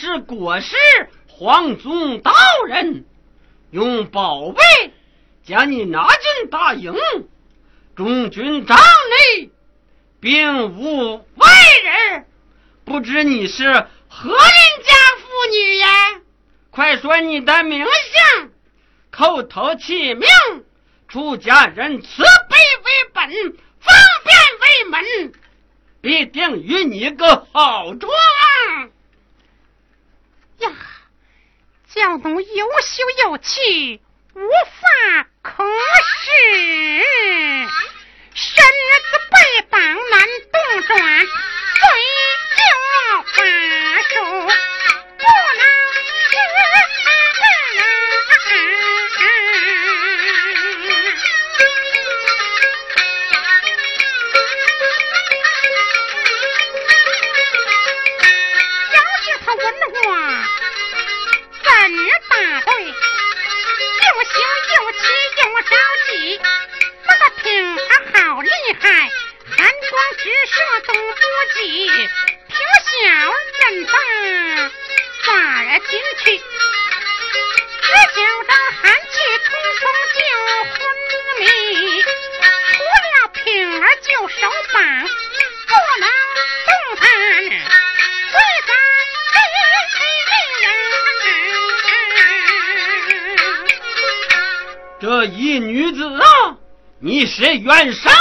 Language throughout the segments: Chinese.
是国师黄宗道人，用宝贝将你拿进大营，中军帐内并无外人，不知你是何人家妇女呀？快说你的名姓，口头起名，出家人慈悲为本，方便为门，必定与你个好状。呀，教奴有羞有气，无法可施。身子被绑难动转，嘴就把手不能你是元神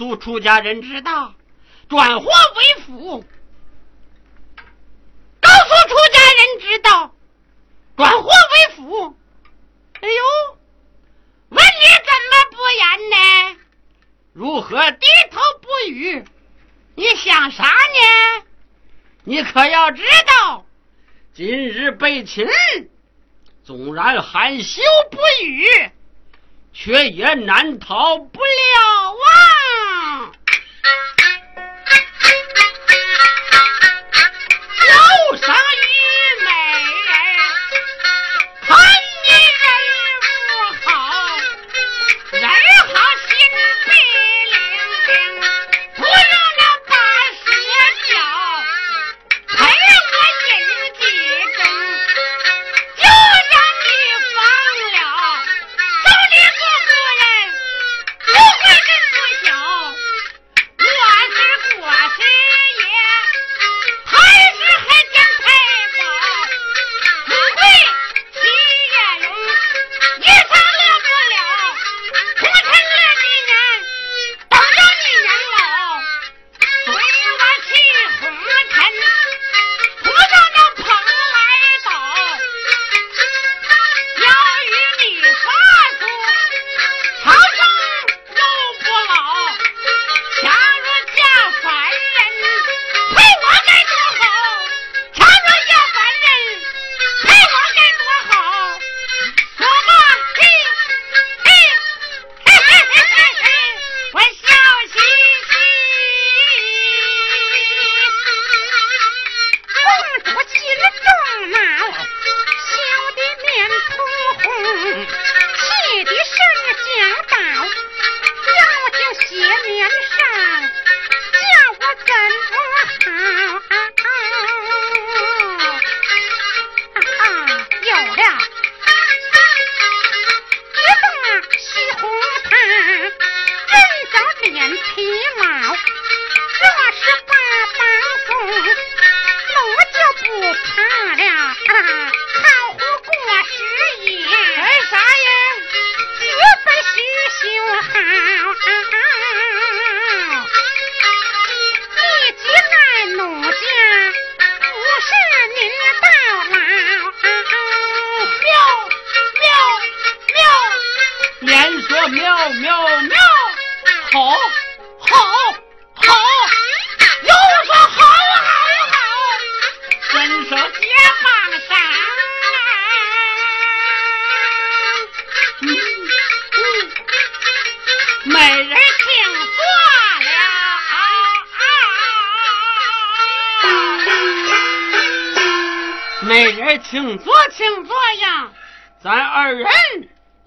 诉出家人知道，转祸为福。告诉出家人知道，转祸为福。哎呦，问你怎么不言呢？如何低头不语？你想啥呢？你可要知道，今日被擒，纵然含羞不语，却也难逃不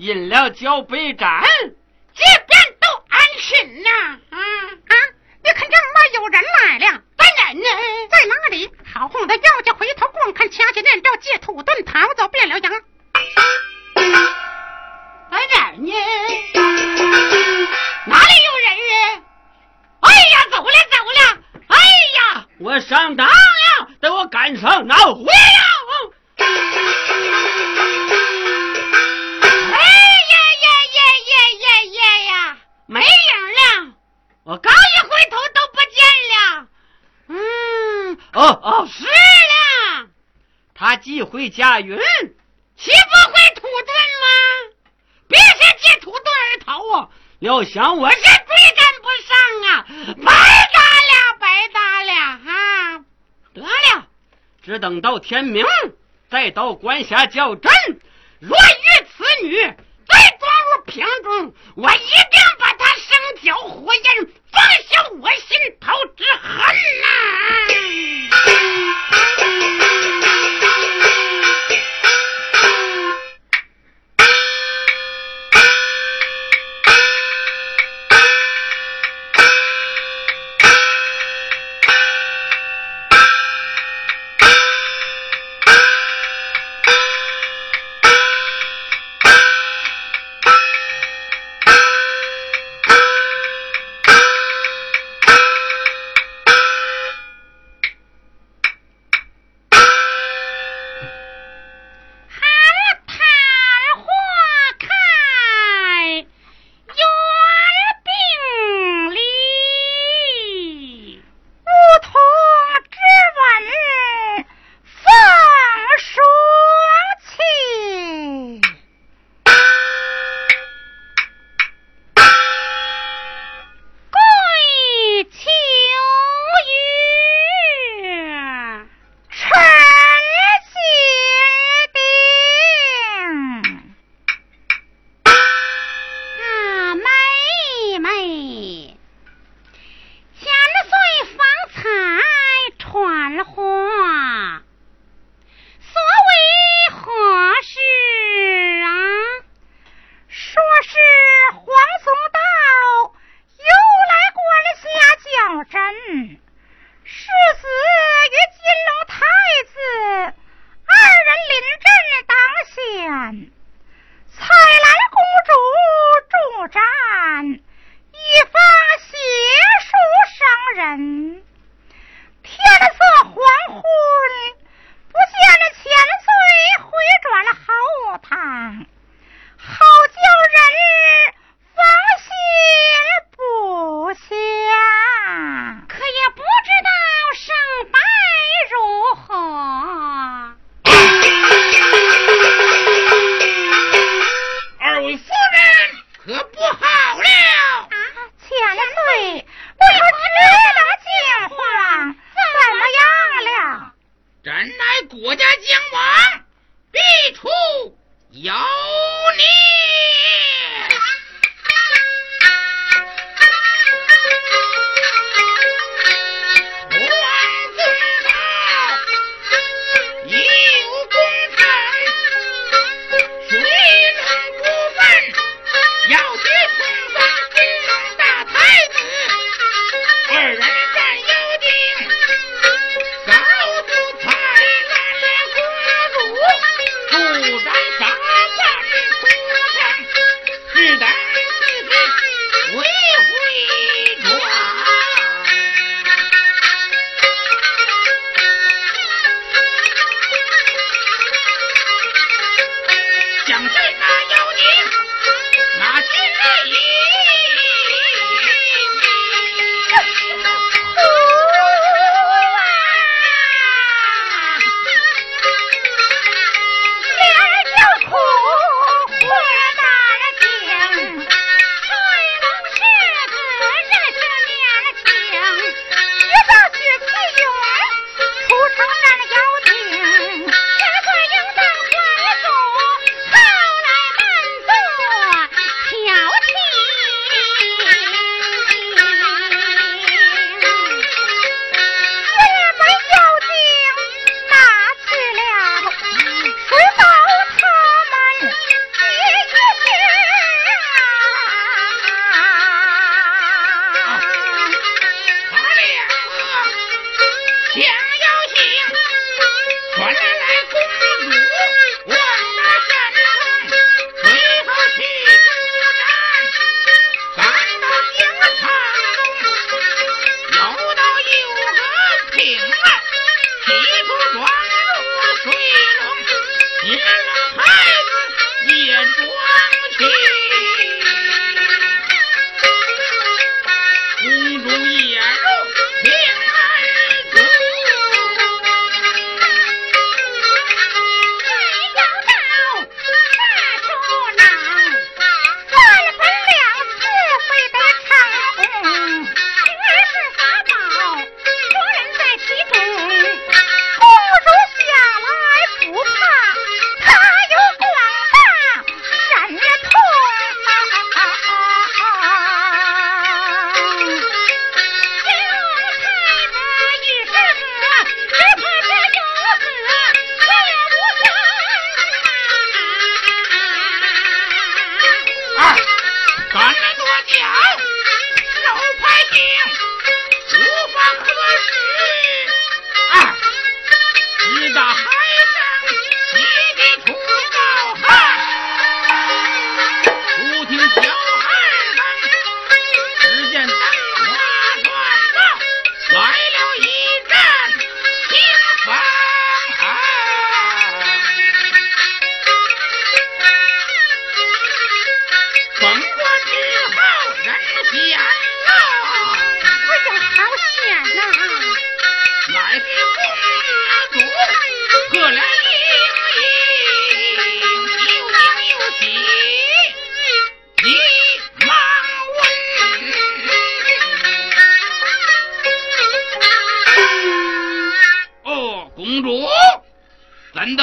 饮料交杯盏。夏云，岂不会土遁吗？别是借土遁而逃啊！料想我是追赶不上啊，白搭了，白搭了哈！得了，只等到天明，再到关峡叫阵。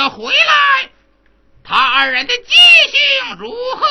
回来他二人的记性如何？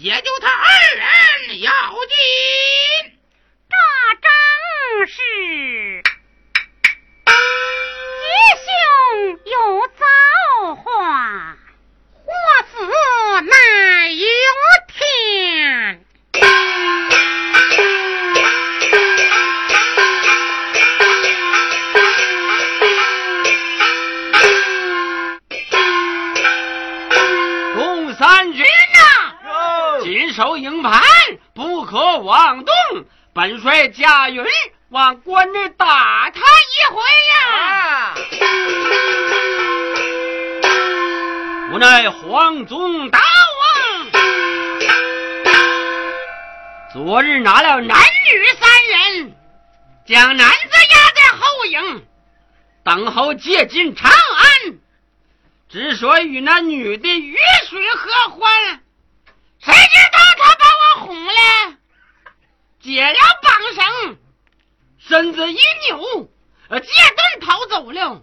也就他二人要紧。这正是吉兄有。可妄动。本帅驾云往关内打他一回呀！无奈黄宗大王昨日拿了男女三人，将男子押在后营，等候接进长安。只说与那女的鱼水合欢，谁知道他把我哄了，解了绑绳，身子一扭，呃，借盾逃走了。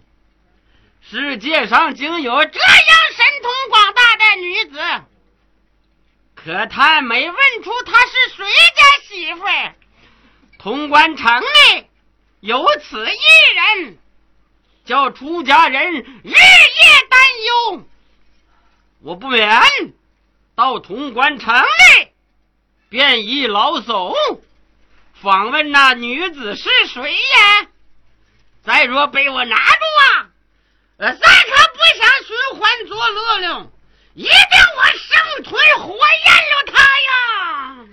世界上竟有这样神通广大的女子，可他没问出她是谁家媳妇儿。潼关城内有此一人。叫出家人日夜担忧，我不免到潼关城内，便衣老叟访问那女子是谁呀？再说被我拿住啊，呃，再可不想寻欢作乐了，一定我生吞活咽了他呀！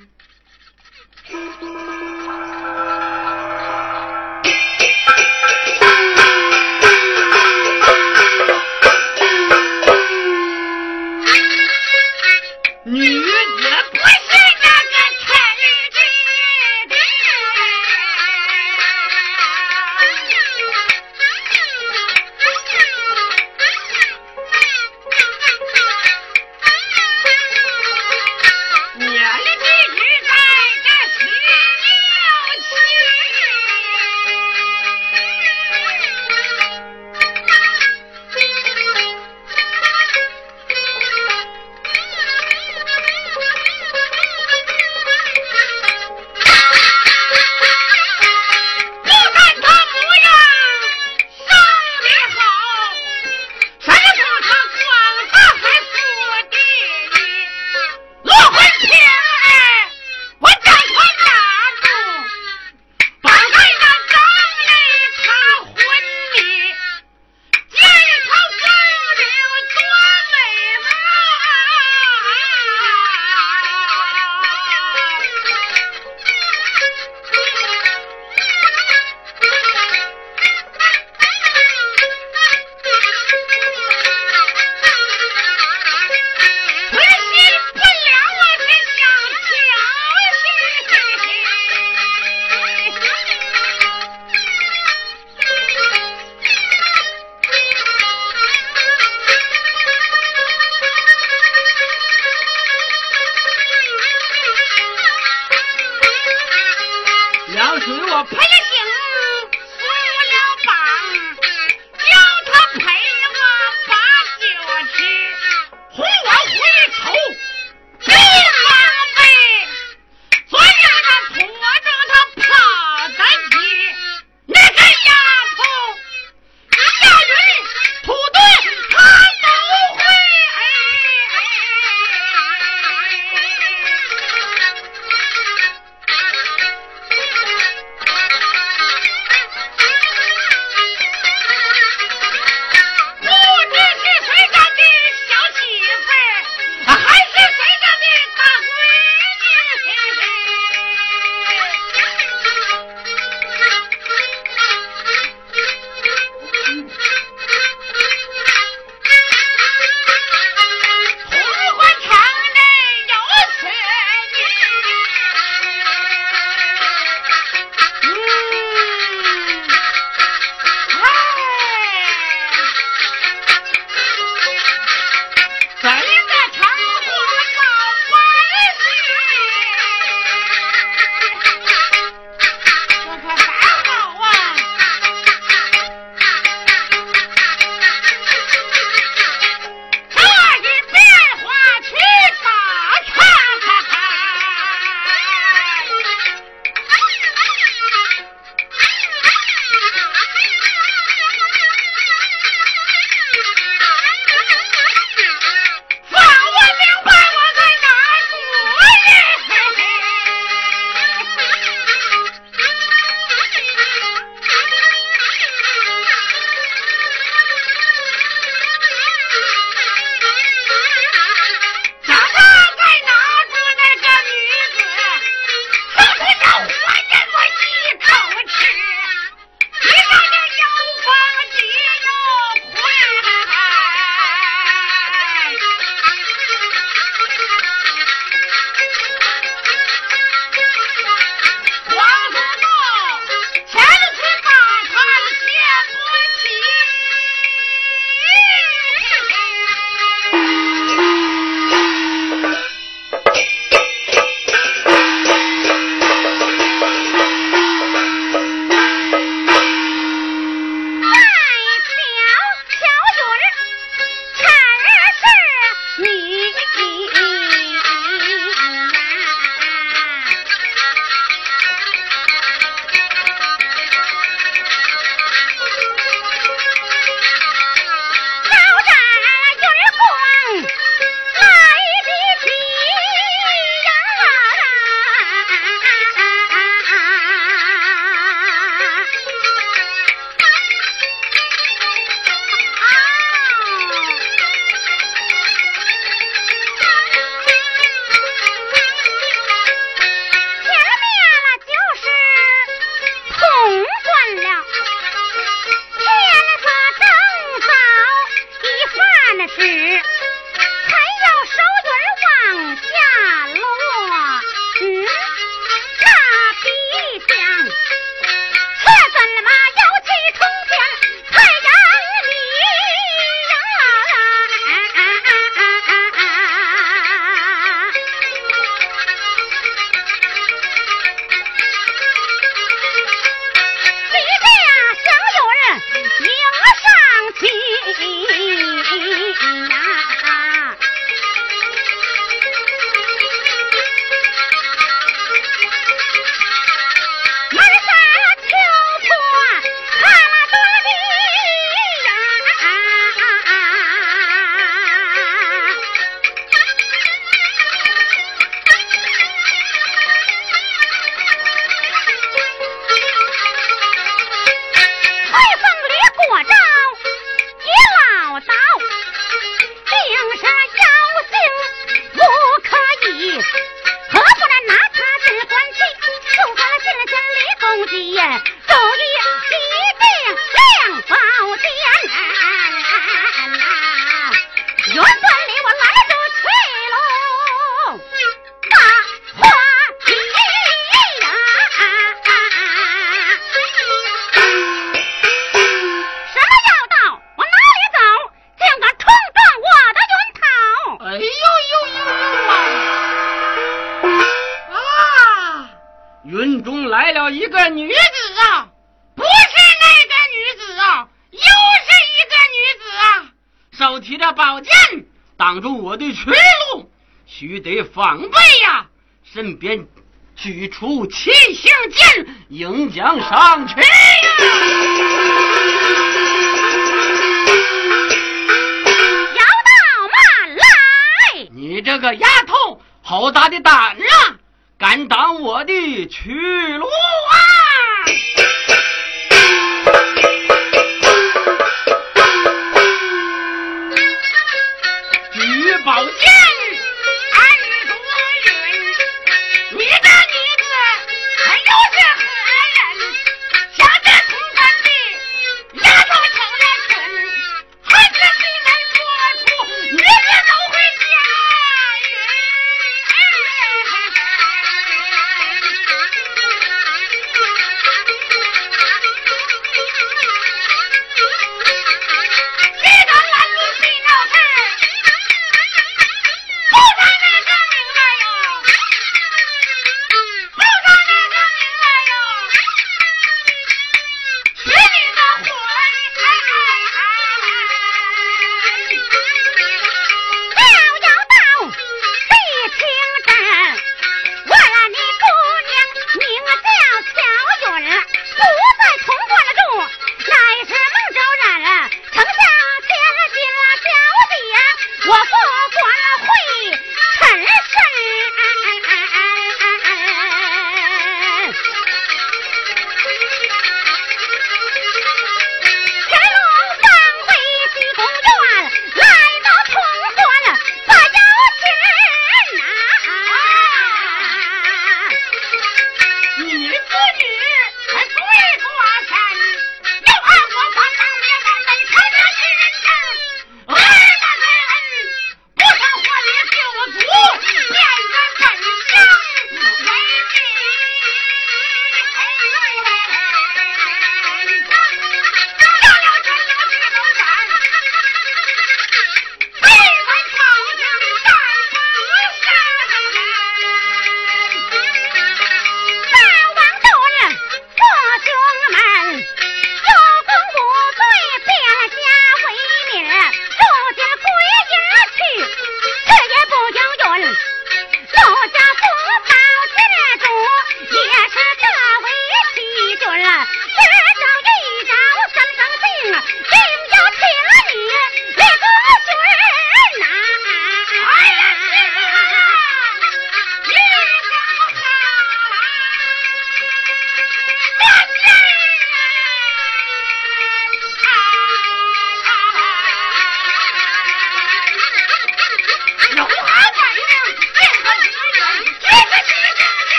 出七星剑，迎将上去。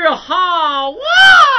是好啊？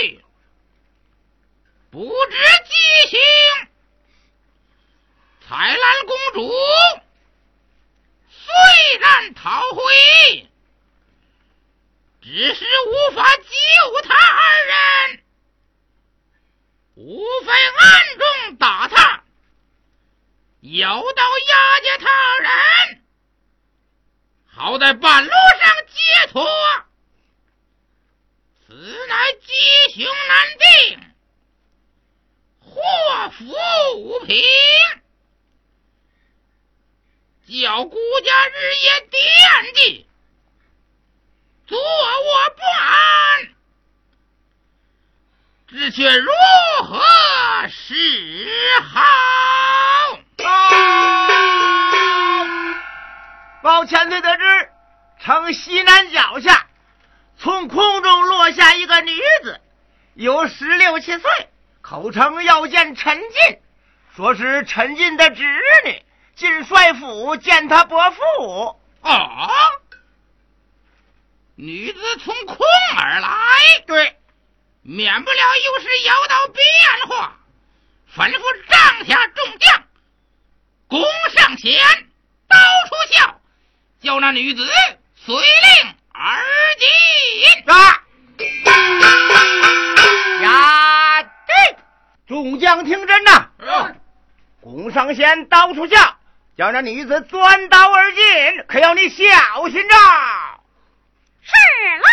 去，不知机情。彩兰公主虽然逃回，只是无法救他二人，无非暗中打他。有道押解他人，好在半路上解脱。此乃吉凶难定，祸福无凭，叫孤家日夜惦记，坐卧不安，只却如何是好？报千岁得知，城西南脚下，从空中落下一个女子，有十六七岁，口称要见陈进，说是陈进的侄女，进帅府见他伯父。哦，女子从空而来，对，免不了又是妖道变化，吩咐帐下众将，弓上弦，刀出鞘，叫那女子随令而进。啊！呀，对，众将听真呐！嗯弓上弦，刀出鞘，叫那女子钻刀而进，可要你小心着。是来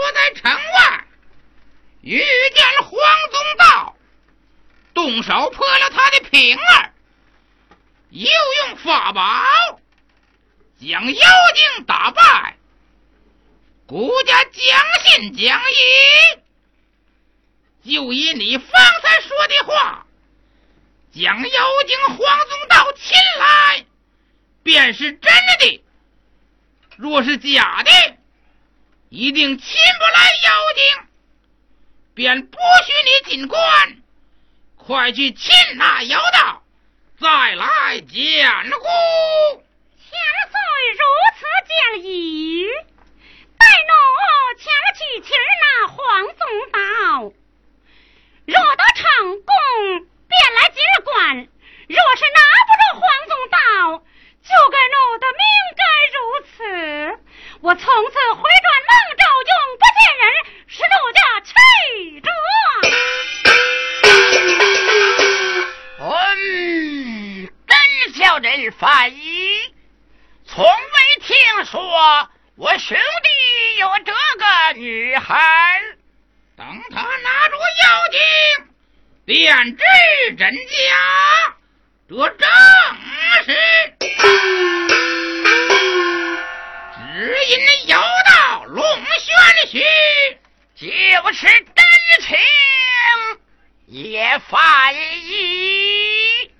我在城外遇见了黄宗道，动手破了他的瓶儿，又用法宝将妖精打败。孤家将信将疑，就依你方才说的话，将妖精黄宗道擒来便是真的，若是假的。一定擒不来妖精，便不许你进关。快去擒那妖道，再来见姑。千岁如此建议，待奴前去擒那黄宗道。若得成功，便来进关；若是拿不着黄宗道，就该奴的命该如此。我从此回转孟州，永不见人，是奴家去着。嗯，真叫人烦意。从未听说我兄弟有这个女孩。等他拿出妖精，便知真假。这正是只因妖道龙玄虚，就是真情也犯一。